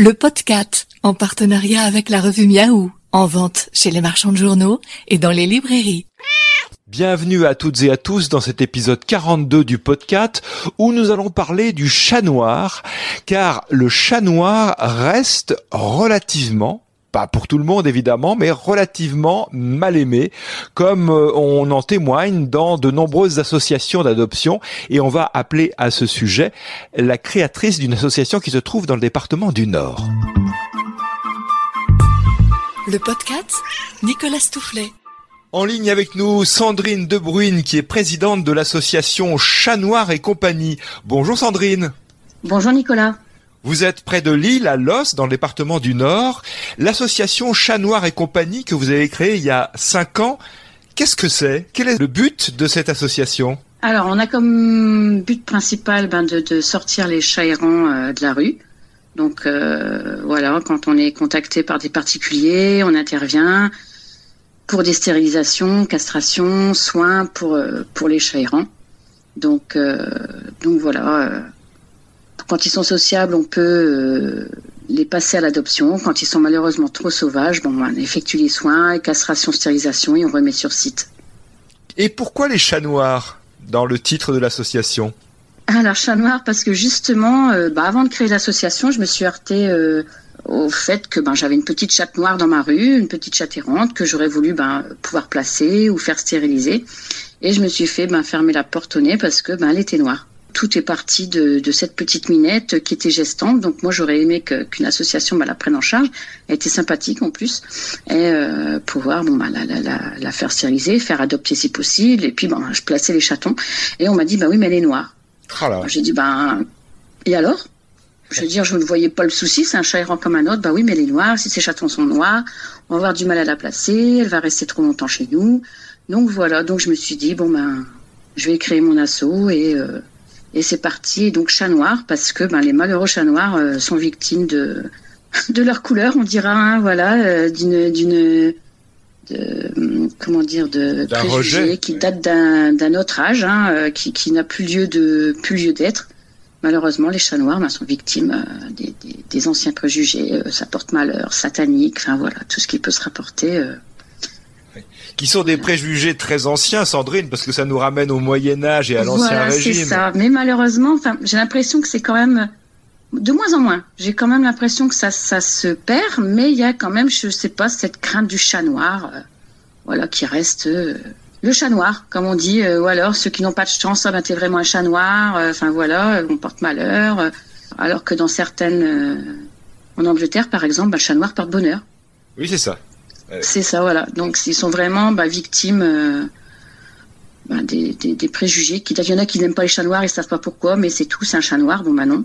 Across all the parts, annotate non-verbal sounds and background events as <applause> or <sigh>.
Le podcast, en partenariat avec la revue Miaou, en vente chez les marchands de journaux et dans les librairies. Bienvenue à toutes et à tous dans cet épisode 42 du podcast où nous allons parler du chat noir, car le chat noir reste relativement pas pour tout le monde évidemment, mais relativement mal aimé, comme euh, on en témoigne dans de nombreuses associations d'adoption. Et on va appeler à ce sujet la créatrice d'une association qui se trouve dans le département du Nord. Le podcast, Nicolas Stoufflet. En ligne avec nous, Sandrine Debruyne, qui est présidente de l'association Chat Noir et compagnie. Bonjour Sandrine. Bonjour Nicolas. Vous êtes près de Lille, à Los, dans le département du Nord. L'association Chat Noir et compagnie que vous avez créée il y a cinq ans, qu'est-ce que c'est? Quel est le but de cette association? Alors, on a comme but principal ben, de, sortir les chats errants euh, de la rue. Donc euh, voilà, quand on est contacté par des particuliers, on intervient pour des stérilisations, castrations, soins pour, euh, pour les chats errants. Donc, donc voilà quand ils sont sociables, on peut euh, les passer à l'adoption. Quand ils sont malheureusement trop sauvages, bon, on effectue les soins, castration, stérilisation et on remet sur site. Et pourquoi les chats noirs dans le titre de l'association? Alors chat noir parce que justement, euh, bah, avant de créer l'association, je me suis heurtée euh, au fait que ben, j'avais une petite chatte noire dans ma rue, une petite chatte errante que j'aurais voulu ben, pouvoir placer ou faire stériliser. Et je me suis fait ben, fermer la porte au nez parce que ben, elle était noire tout est parti de, de, cette petite minette qui était gestante. Donc moi j'aurais aimé qu'une association bah, la prenne en charge. Elle était sympathique en plus et euh, pouvoir bon bah la, la, la, faire stériliser, faire adopter si possible. Et puis bon, je plaçais les chatons et on m'a dit bah oui mais elle est noire. Oh J'ai dit bah et alors? Je veux dire, je ne voyais pas le souci, c'est un chat errant comme un autre. Bah oui, mais elle est noire. Si ces chatons sont noirs, on va avoir du mal à la placer. Elle va rester trop longtemps chez nous. Donc voilà. Donc je me suis dit bon ben, je vais créer mon assaut et euh, et c'est parti, donc chat noir, parce que ben, les malheureux chats noirs euh, sont victimes de, <laughs> de leur couleur, on dira, hein, voilà, euh, d'une, d'une, comment dire, de préjugés qui date d'un, d'un autre âge, hein, euh, qui, qui n'a plus lieu de, plus lieu d'être. Malheureusement, les chats noirs ben, sont victimes des, des, des, anciens préjugés, ça porte malheur, satanique, enfin voilà, tout ce qui peut se rapporter qui sont des préjugés très anciens, Sandrine, parce que ça nous ramène au Moyen Âge et à l'ancien voilà, régime. c'est ça. Mais malheureusement, j'ai l'impression que c'est quand même de moins en moins. J'ai quand même l'impression que ça, ça se perd, mais il y a quand même, je sais pas, cette crainte du chat noir, euh, voilà, qui reste euh, le chat noir, comme on dit, euh, ou alors ceux qui n'ont pas de chance, ça, ben, t'es vraiment un chat noir, enfin voilà, on porte malheur, alors que dans certaines, en Angleterre, par exemple, ben, le chat noir porte bonheur. Oui, c'est ça. C'est ça, voilà. Donc, ils sont vraiment bah, victimes euh, bah, des, préjugés. Il y en a qui n'aiment pas les chats noirs, ils ne savent pas pourquoi, mais c'est tout, c'est un chat noir. Bon, bah non.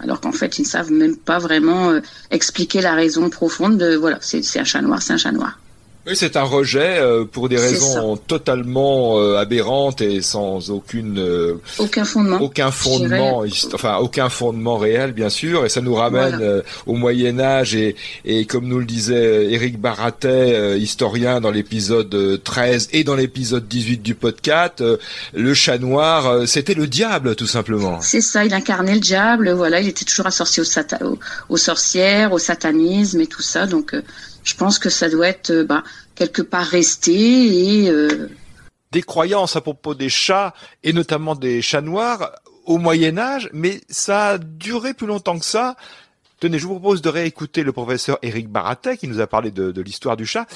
Alors qu'en fait, ils ne savent même pas vraiment euh, expliquer la raison profonde de, voilà, c'est un chat noir, c'est un chat noir. Oui, c'est un rejet euh, pour des raisons totalement euh, aberrantes et sans aucune euh, aucun fondement, aucun fondement, enfin aucun fondement réel bien sûr. Et ça nous ramène voilà. au Moyen Âge et, et comme nous le disait Éric Baratet, historien dans l'épisode 13 et dans l'épisode 18 du podcast, le chat noir, c'était le diable tout simplement. C'est ça, il incarnait le diable. Voilà, il était toujours associé sata aux, aux sorcières, au satanisme et tout ça. Donc je pense que ça doit être bah, quelque part resté euh... des croyances à propos des chats et notamment des chats noirs au Moyen Âge, mais ça a duré plus longtemps que ça. Tenez, je vous propose de réécouter le professeur Éric Baratet qui nous a parlé de, de l'histoire du chat.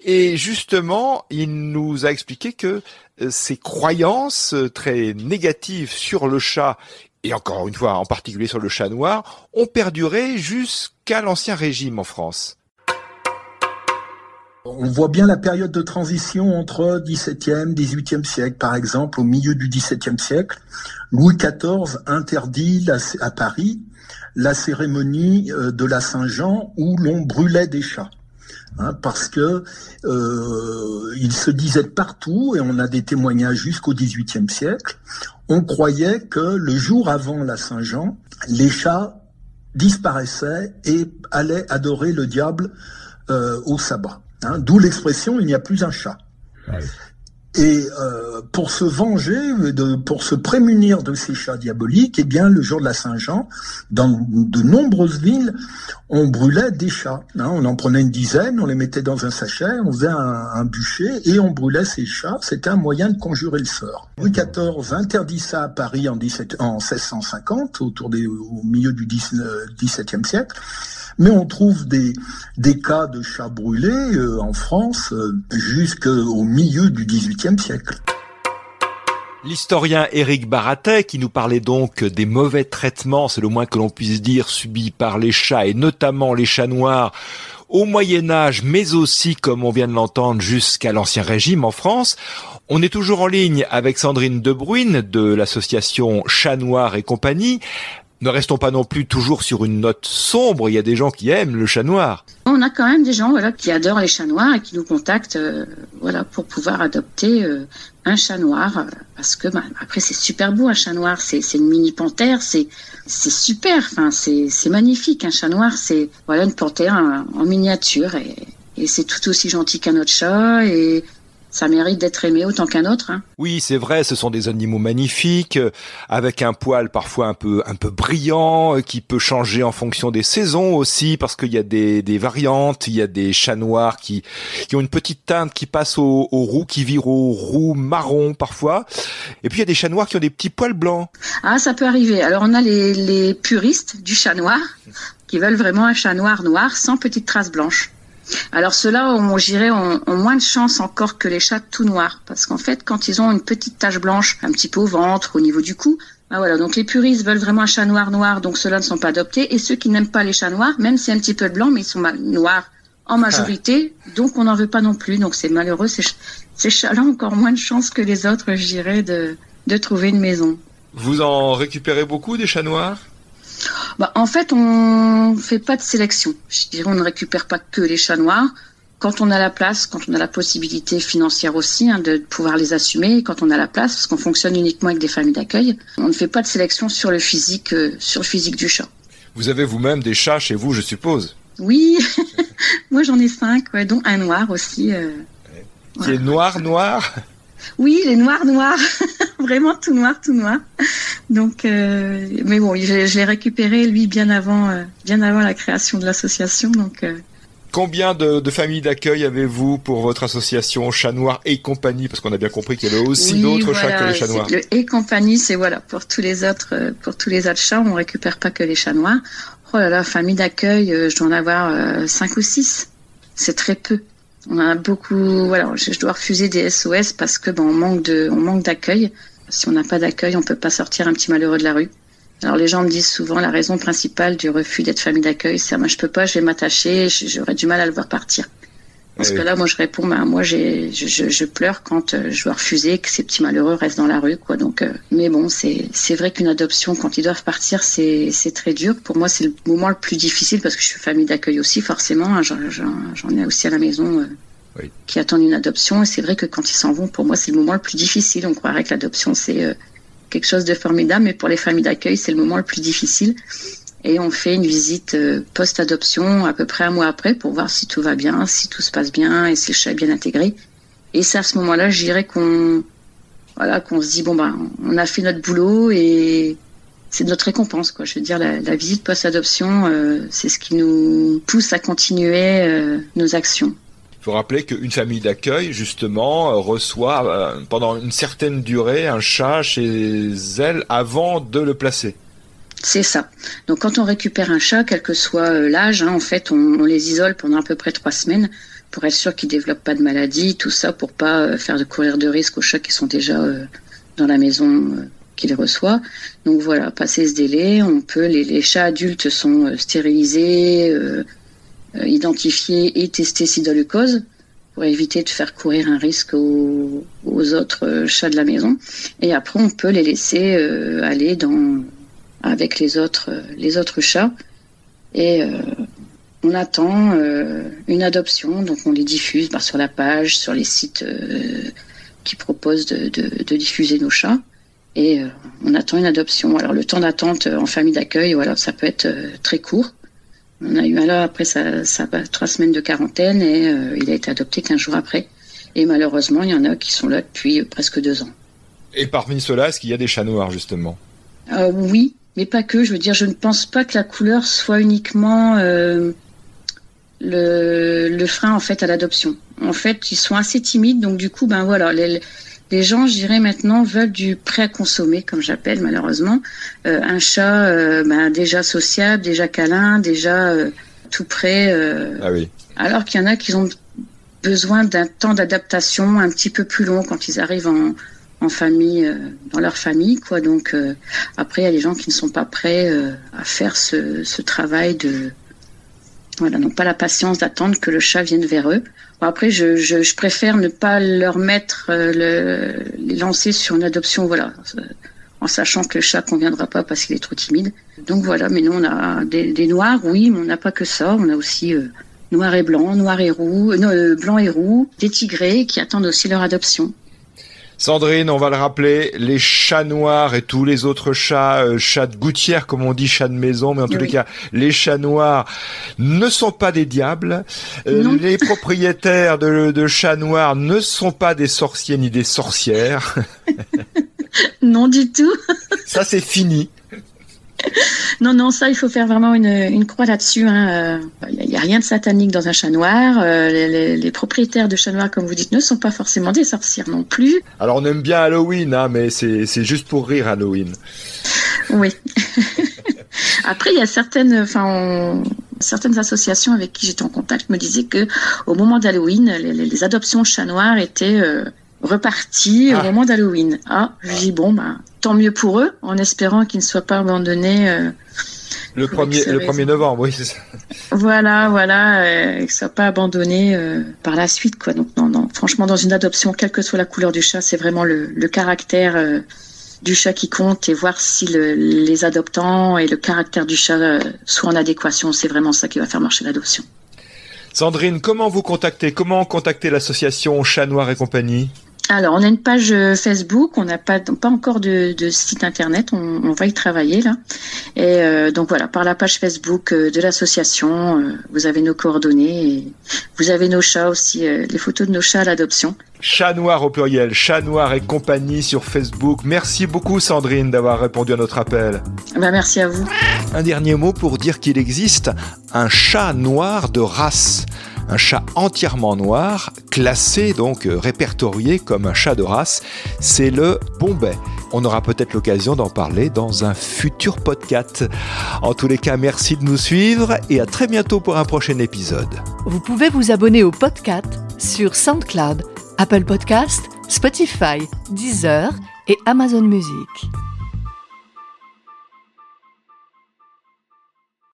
Et justement, il nous a expliqué que euh, ces croyances très négatives sur le chat et encore une fois en particulier sur le chat noir, ont perduré jusqu'à l'Ancien Régime en France. On voit bien la période de transition entre 17e, 18e siècle. Par exemple, au milieu du 17e siècle, Louis XIV interdit à Paris la cérémonie de la Saint-Jean où l'on brûlait des chats. Hein, parce que euh, il se disait partout, et on a des témoignages jusqu'au XVIIIe siècle, on croyait que le jour avant la Saint-Jean, les chats disparaissaient et allaient adorer le diable euh, au sabbat. Hein, D'où l'expression il n'y a plus un chat. Ouais. Et euh, pour se venger, de, pour se prémunir de ces chats diaboliques, eh bien, le jour de la Saint-Jean, dans de nombreuses villes, on brûlait des chats. Hein. on en prenait une dizaine, on les mettait dans un sachet, on faisait un, un bûcher et on brûlait ces chats. C'était un moyen de conjurer le sort. Louis XIV interdit ça à Paris en, 17, en 1650, autour des, au milieu du XVIIe siècle mais on trouve des, cas de chats brûlés euh, en France euh, jusqu'au milieu du XVIIIe siècle. L'historien Éric Baratet, qui nous parlait donc des mauvais traitements, c'est le moins que l'on puisse dire, subis par les chats, et notamment les chats noirs, au Moyen Âge, mais aussi, comme on vient de l'entendre, jusqu'à l'Ancien Régime en France. On est toujours en ligne avec Sandrine Debruyne de l'association Chat Noir et compagnie ne restons pas non plus toujours sur une note sombre. Il y a des gens qui aiment le chat noir. On a quand même des gens voilà qui adorent les chats noirs et qui nous contactent euh, voilà pour pouvoir adopter euh, un chat noir euh, parce que bah, après c'est super beau un chat noir. C'est une mini panthère. C'est super. C'est magnifique. Un chat noir c'est voilà une panthère en, miniature. Et, et c'est tout aussi gentil qu'un autre chat. Et ça mérite d'être aimé autant qu'un autre. Hein. Oui, c'est vrai, ce sont des animaux magnifiques, euh, avec un poil parfois un peu un peu brillant, euh, qui peut changer en fonction des saisons aussi, parce qu'il y a des, des variantes. Il y a des chats noirs qui qui ont une petite teinte qui passe au, au roux, qui vire au roux marron parfois. Et puis il y a des chats noirs qui ont des petits poils blancs. Ah, ça peut arriver. Alors on a les, les puristes du chat noir qui veulent vraiment un chat noir noir sans petites traces blanches. Alors ceux-là, on, j'irais, ont, moins de chance encore que les chats tout noirs, parce qu'en fait, quand ils ont une petite tache blanche, un petit peu au ventre, au niveau du cou, bah voilà, donc les puristes veulent vraiment un chat noir noir, donc ceux-là ne sont pas adoptés, et ceux qui n'aiment pas les chats noirs, même a un petit peu blanc, mais ils sont noirs en majorité, donc on n'en veut pas non plus, donc c'est malheureux, ces, ces chats-là ont encore moins de chance que les autres, je dirais, de, de trouver une maison. Vous en récupérez beaucoup des chats noirs? Bah, En fait, on fait pas de sélection. Je dirais, on ne récupère pas que les chats noirs. Quand on a la place, quand on a la possibilité financière aussi hein, de pouvoir les assumer, quand on a la place, parce qu'on fonctionne uniquement avec des familles d'accueil, on ne fait pas de sélection sur le physique, euh, sur le physique du chat. Vous avez vous-même des chats chez vous, je suppose? Oui, <laughs> moi j'en ai cinq, ouais, dont un noir aussi. Euh, qui est noir, noir? Oui, les noirs, noirs. <laughs> Vraiment tout noir, tout noir. Donc, euh, mais bon, je, l'ai récupéré lui bien avant, euh, bien avant la création de l'association. Donc. Euh. Combien de, familles d'accueil avez-vous pour votre association Chat Noir et compagnie? Parce qu'on a bien compris qu'il y avait aussi d'autres chats que les chats noirs. Le et compagnie, c'est voilà pour tous les autres, pour tous les autres chats, on récupère pas que les chats noirs. Oh là là, famille d'accueil, je dois en avoir cinq ou six. C'est très peu. On a beaucoup, voilà, je, dois refuser des SOS parce que ben, on manque de, on manque d'accueil. Si on n'a pas d'accueil, on peut pas sortir un petit malheureux de la rue. Alors les gens me disent souvent la raison principale du refus d'être famille d'accueil, c'est moi je peux pas, je vais m'attacher, j'aurais du mal à le voir partir. Parce que là, moi, je réponds, bah, moi, je, je, pleure quand euh, je dois refuser que ces petits malheureux restent dans la rue, quoi. Donc, euh, mais bon, c'est, vrai qu'une adoption, quand ils doivent partir, c'est, très dur. Pour moi, c'est le moment le plus difficile parce que je suis famille d'accueil aussi, forcément. Hein. j'en, j'en ai aussi à la maison. Euh, qui attendent une adoption. Et c'est vrai que quand ils s'en vont, pour moi, c'est le moment le plus difficile. On croirait que l'adoption, c'est euh, quelque chose de formidable, mais pour les familles d'accueil, c'est le moment le plus difficile. Et on fait une visite euh, post-adoption à peu près un mois après pour voir si tout va bien, si tout se passe bien et si le chat est bien intégré. Et c'est à ce moment-là, je dirais qu'on voilà, qu'on se dit bon ben, on a fait notre boulot et c'est notre récompense quoi. Je veux dire la, visite post-adoption, euh, c'est ce qui nous pousse à continuer nos actions. Il faut rappeler qu'une famille d'accueil, justement, euh, reçoit euh, pendant une certaine durée un chat chez elle avant de le placer. C'est ça. Donc quand on récupère un chat, quel que soit euh, l'âge, hein, en fait, on, les isole pendant à peu près trois semaines pour être sûr qu'ils développent pas de maladie, tout ça pour pas faire de courir de risque aux chats qui sont déjà dans la maison qui les reçoit. Donc voilà, passer ce délai, on peut les, chats adultes sont stérilisés, euh, identifier et tester sidolucose pour éviter de faire courir un risque aux, autres euh, chats de la maison. Et après, on peut les laisser euh, aller dans, avec les autres, les autres chats. Et on attend une adoption, donc on les diffuse bah, sur la page, sur les sites qui proposent de, de, diffuser nos chats. Et on attend une adoption. Alors le temps d'attente en famille d'accueil, voilà, ça peut être très court. On a eu là après ça trois semaines de quarantaine et euh, il a été adopté 15 jours après. Et malheureusement, il y en a qui sont là depuis presque deux ans. Et parmi ceux-là, est-ce qu'il y a des chats noirs, justement? Euh, Oui, mais pas que. Je veux dire, je ne pense pas que la couleur soit uniquement euh, le, le, frein en fait à l'adoption. En fait, ils sont assez timides, donc du coup, ben voilà, les, les gens, je dirais maintenant, veulent du prêt à consommer, comme j'appelle malheureusement. Euh, un chat euh, ben, déjà sociable, déjà câlin, déjà euh, tout prêt. Ah oui. Alors qu'il y en a qui ont besoin d'un temps d'adaptation un petit peu plus long quand ils arrivent en, en famille, dans leur famille, quoi. Donc après, il y a des gens qui ne sont pas prêts à faire ce, ce travail de voilà, n'ont pas la patience d'attendre que le chat vienne vers eux. Bon, après, je, je, je, préfère ne pas leur mettre, euh, le, les lancer sur une adoption, voilà, euh, en sachant que le chat conviendra pas parce qu'il est trop timide. Donc voilà, mais nous on a des, des noirs, oui, mais on n'a pas que ça, on a aussi euh, noir et blanc, noir et roux, non, blanc et roux, des tigrés qui attendent aussi leur adoption. Sandrine, on va le rappeler, les chats noirs et tous les autres chats, euh, chats de gouttière comme on dit, chats de maison, mais en tous les cas, les chats noirs ne sont pas des diables. Euh, les propriétaires de, de chats noirs ne sont pas des sorciers ni des sorcières. <laughs> non du tout. Ça c'est fini. <laughs> non, non, ça, il faut faire vraiment une, une croix là-dessus. Il hein. n'y euh, a, rien de satanique dans un chat noir. Euh, les, les, les, propriétaires de chats noirs, comme vous dites, ne sont pas forcément des sorcières non plus. Alors, on aime bien Halloween, hein, mais c'est juste pour rire Halloween. Oui. <laughs> Après, il y a certaines, enfin, on... certaines associations avec qui j'étais en contact me disaient que au moment d'Halloween, les, les, adoptions de chats noirs étaient euh, reparties ah. au moment d'Halloween. Ah, je dis bon, bah, tant mieux pour eux, en espérant qu'ils ne soient pas abandonnés. Euh, le premier, le 1er novembre, oui, c'est ça. Voilà, voilà, euh, qu'ils ne soient pas abandonnés euh, par la suite, quoi. Donc, non, non, franchement, dans une adoption, quelle que soit la couleur du chat, c'est vraiment le, le caractère du chat qui compte et voir si le, les adoptants et le caractère du chat sont en adéquation. C'est vraiment ça qui va faire marcher l'adoption. Sandrine, comment vous contacter Comment contacter l'association Chat Noir et compagnie? Alors, on a une page euh, Facebook, on n'a pas, pas encore de, de site internet, on, on, va y travailler là. Et euh, donc voilà, par la page Facebook euh, de l'association, euh, vous avez nos coordonnées, et vous avez nos chats aussi, euh, les photos de nos chats à l'adoption. Chat Noir au pluriel, Chat Noir et compagnie sur Facebook. Merci beaucoup Sandrine d'avoir répondu à notre appel. Ben, merci à vous. Un dernier mot pour dire qu'il existe un chat noir de race un chat entièrement noir, classé donc euh, répertorié comme un chat de race, c'est le Bombay. On aura peut-être l'occasion d'en parler dans un futur podcast. En tous les cas, merci de nous suivre et à très bientôt pour un prochain épisode. Vous pouvez vous abonner au podcast sur SoundCloud, Apple Podcast, Spotify, Deezer et Amazon Music.